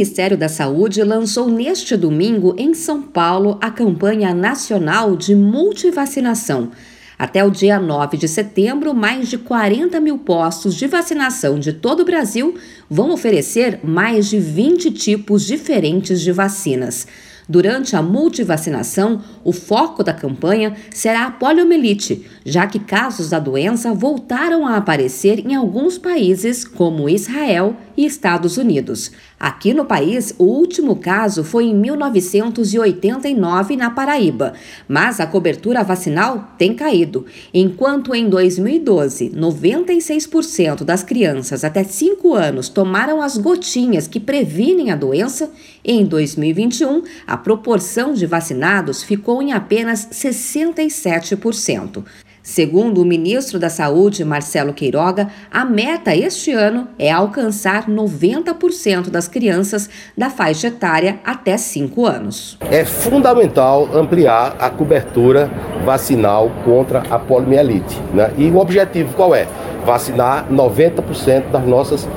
Ministério da Saúde lançou neste domingo em São Paulo a campanha nacional de multivacinação. Até o dia 9 de setembro, mais de 40 mil postos de vacinação de todo o Brasil vão oferecer mais de 20 tipos diferentes de vacinas. Durante a multivacinação, o foco da campanha será a poliomielite, já que casos da doença voltaram a aparecer em alguns países, como Israel e Estados Unidos. Aqui no país, o último caso foi em 1989 na Paraíba, mas a cobertura vacinal tem caído. Enquanto em 2012, 96% das crianças até 5 anos tomaram as gotinhas que previnem a doença, em 2021 a proporção de vacinados ficou em apenas 67%. Segundo o ministro da Saúde, Marcelo Queiroga, a meta este ano é alcançar 90% das crianças da faixa etária até 5 anos. É fundamental ampliar a cobertura vacinal contra a poliomielite. Né? E o objetivo qual é? Vacinar 90% das nossas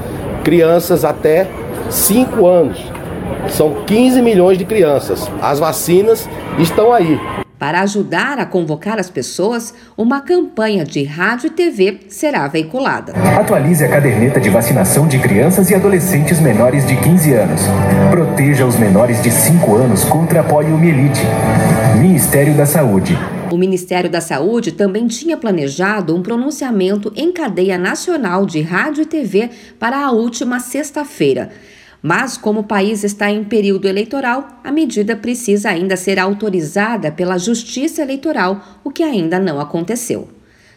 crianças até 5 anos. São 15 milhões de crianças. As vacinas estão aí. Para ajudar a convocar as pessoas, uma campanha de rádio e TV será veiculada. Atualize a caderneta de vacinação de crianças e adolescentes menores de 15 anos. Proteja os menores de 5 anos contra a poliomielite. Ministério da Saúde. O Ministério da Saúde também tinha planejado um pronunciamento em cadeia nacional de rádio e TV para a última sexta-feira. Mas, como o país está em período eleitoral, a medida precisa ainda ser autorizada pela Justiça Eleitoral, o que ainda não aconteceu.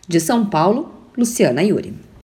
De São Paulo, Luciana Yuri.